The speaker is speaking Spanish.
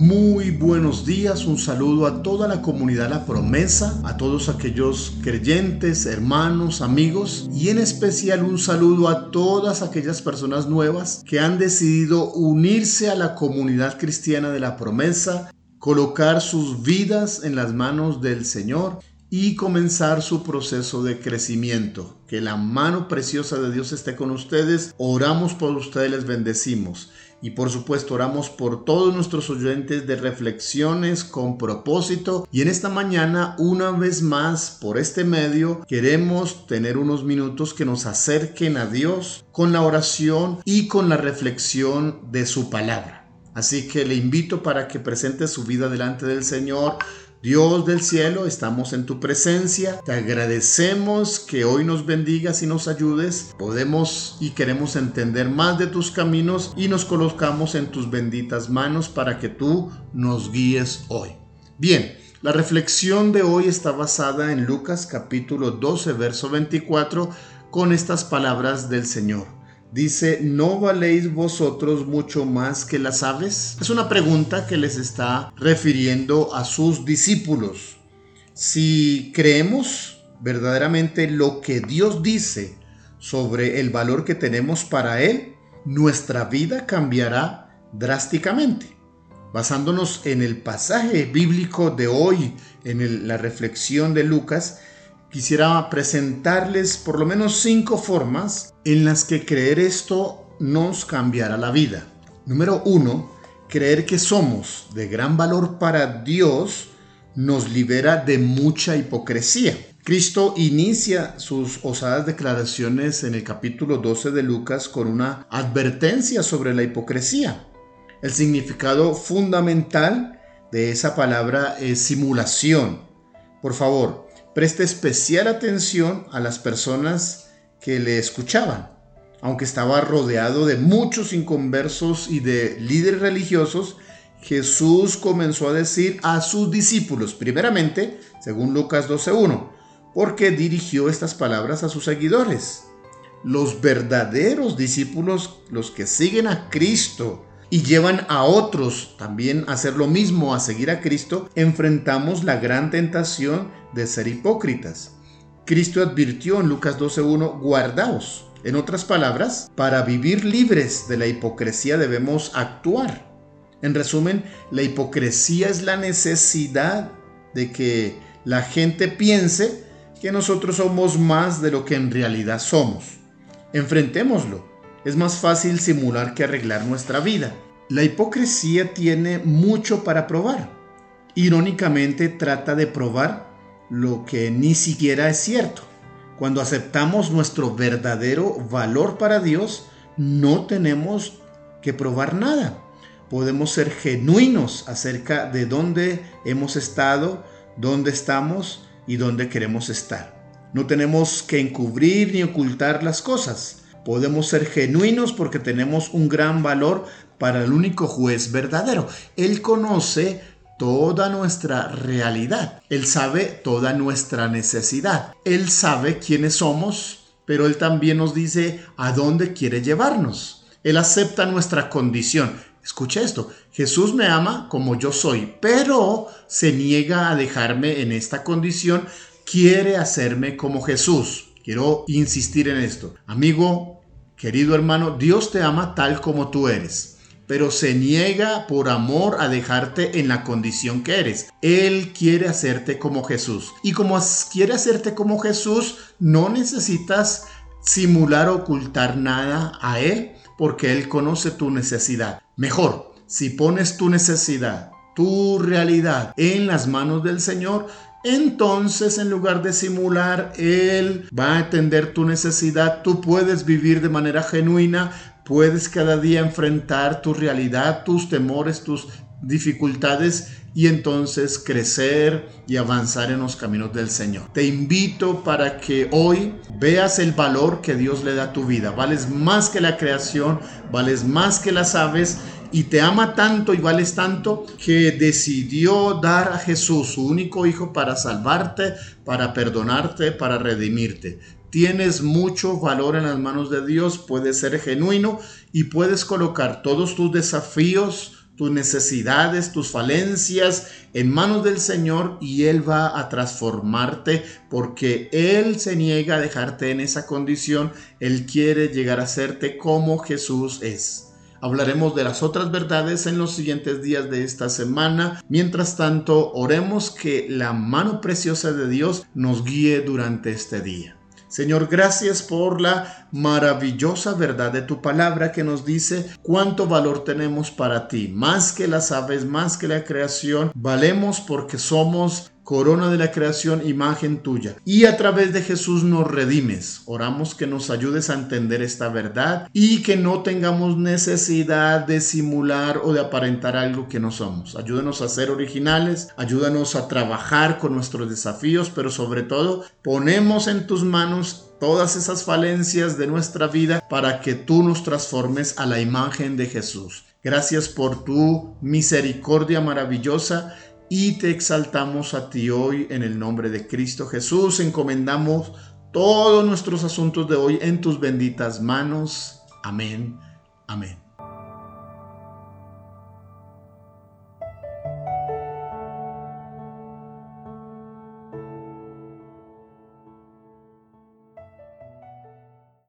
Muy buenos días, un saludo a toda la comunidad La Promesa, a todos aquellos creyentes, hermanos, amigos y en especial un saludo a todas aquellas personas nuevas que han decidido unirse a la comunidad cristiana de La Promesa, colocar sus vidas en las manos del Señor y comenzar su proceso de crecimiento. Que la mano preciosa de Dios esté con ustedes. Oramos por ustedes, les bendecimos. Y por supuesto oramos por todos nuestros oyentes de reflexiones con propósito. Y en esta mañana, una vez más, por este medio, queremos tener unos minutos que nos acerquen a Dios con la oración y con la reflexión de su palabra. Así que le invito para que presente su vida delante del Señor Dios del cielo, estamos en tu presencia. Te agradecemos que hoy nos bendigas y nos ayudes. Podemos y queremos entender más de tus caminos y nos colocamos en tus benditas manos para que tú nos guíes hoy. Bien, la reflexión de hoy está basada en Lucas capítulo 12, verso 24, con estas palabras del Señor. Dice, ¿no valéis vosotros mucho más que las aves? Es una pregunta que les está refiriendo a sus discípulos. Si creemos verdaderamente lo que Dios dice sobre el valor que tenemos para Él, nuestra vida cambiará drásticamente. Basándonos en el pasaje bíblico de hoy, en la reflexión de Lucas, quisiera presentarles por lo menos cinco formas en las que creer esto nos cambiará la vida. Número uno, creer que somos de gran valor para Dios nos libera de mucha hipocresía. Cristo inicia sus osadas declaraciones en el capítulo 12 de Lucas con una advertencia sobre la hipocresía. El significado fundamental de esa palabra es simulación. Por favor, preste especial atención a las personas que le escuchaban. Aunque estaba rodeado de muchos inconversos y de líderes religiosos, Jesús comenzó a decir a sus discípulos, primeramente, según Lucas 12.1, porque dirigió estas palabras a sus seguidores. Los verdaderos discípulos, los que siguen a Cristo, y llevan a otros también a hacer lo mismo, a seguir a Cristo, enfrentamos la gran tentación de ser hipócritas. Cristo advirtió en Lucas 12.1, guardaos. En otras palabras, para vivir libres de la hipocresía debemos actuar. En resumen, la hipocresía es la necesidad de que la gente piense que nosotros somos más de lo que en realidad somos. Enfrentémoslo es más fácil simular que arreglar nuestra vida. La hipocresía tiene mucho para probar. Irónicamente trata de probar lo que ni siquiera es cierto. Cuando aceptamos nuestro verdadero valor para Dios, no tenemos que probar nada. Podemos ser genuinos acerca de dónde hemos estado, dónde estamos y dónde queremos estar. No tenemos que encubrir ni ocultar las cosas. Podemos ser genuinos porque tenemos un gran valor para el único juez verdadero. Él conoce toda nuestra realidad. Él sabe toda nuestra necesidad. Él sabe quiénes somos, pero Él también nos dice a dónde quiere llevarnos. Él acepta nuestra condición. Escucha esto, Jesús me ama como yo soy, pero se niega a dejarme en esta condición, quiere hacerme como Jesús. Quiero insistir en esto. Amigo, Querido hermano, Dios te ama tal como tú eres, pero se niega por amor a dejarte en la condición que eres. Él quiere hacerte como Jesús. Y como quiere hacerte como Jesús, no necesitas simular o ocultar nada a Él, porque Él conoce tu necesidad. Mejor, si pones tu necesidad, tu realidad en las manos del Señor, entonces en lugar de simular, Él va a atender tu necesidad, tú puedes vivir de manera genuina, puedes cada día enfrentar tu realidad, tus temores, tus dificultades y entonces crecer y avanzar en los caminos del Señor. Te invito para que hoy veas el valor que Dios le da a tu vida. Vales más que la creación, vales más que las aves y te ama tanto y vales tanto que decidió dar a Jesús, su único hijo, para salvarte, para perdonarte, para redimirte. Tienes mucho valor en las manos de Dios, puedes ser genuino y puedes colocar todos tus desafíos, tus necesidades, tus falencias en manos del Señor y Él va a transformarte porque Él se niega a dejarte en esa condición. Él quiere llegar a hacerte como Jesús es. Hablaremos de las otras verdades en los siguientes días de esta semana. Mientras tanto, oremos que la mano preciosa de Dios nos guíe durante este día. Señor, gracias por la maravillosa verdad de tu palabra que nos dice cuánto valor tenemos para ti. Más que las aves, más que la creación, valemos porque somos corona de la creación, imagen tuya. Y a través de Jesús nos redimes. Oramos que nos ayudes a entender esta verdad y que no tengamos necesidad de simular o de aparentar algo que no somos. Ayúdanos a ser originales, ayúdanos a trabajar con nuestros desafíos, pero sobre todo ponemos en tus manos todas esas falencias de nuestra vida para que tú nos transformes a la imagen de Jesús. Gracias por tu misericordia maravillosa y te exaltamos a ti hoy en el nombre de Cristo Jesús. Encomendamos todos nuestros asuntos de hoy en tus benditas manos. Amén. Amén.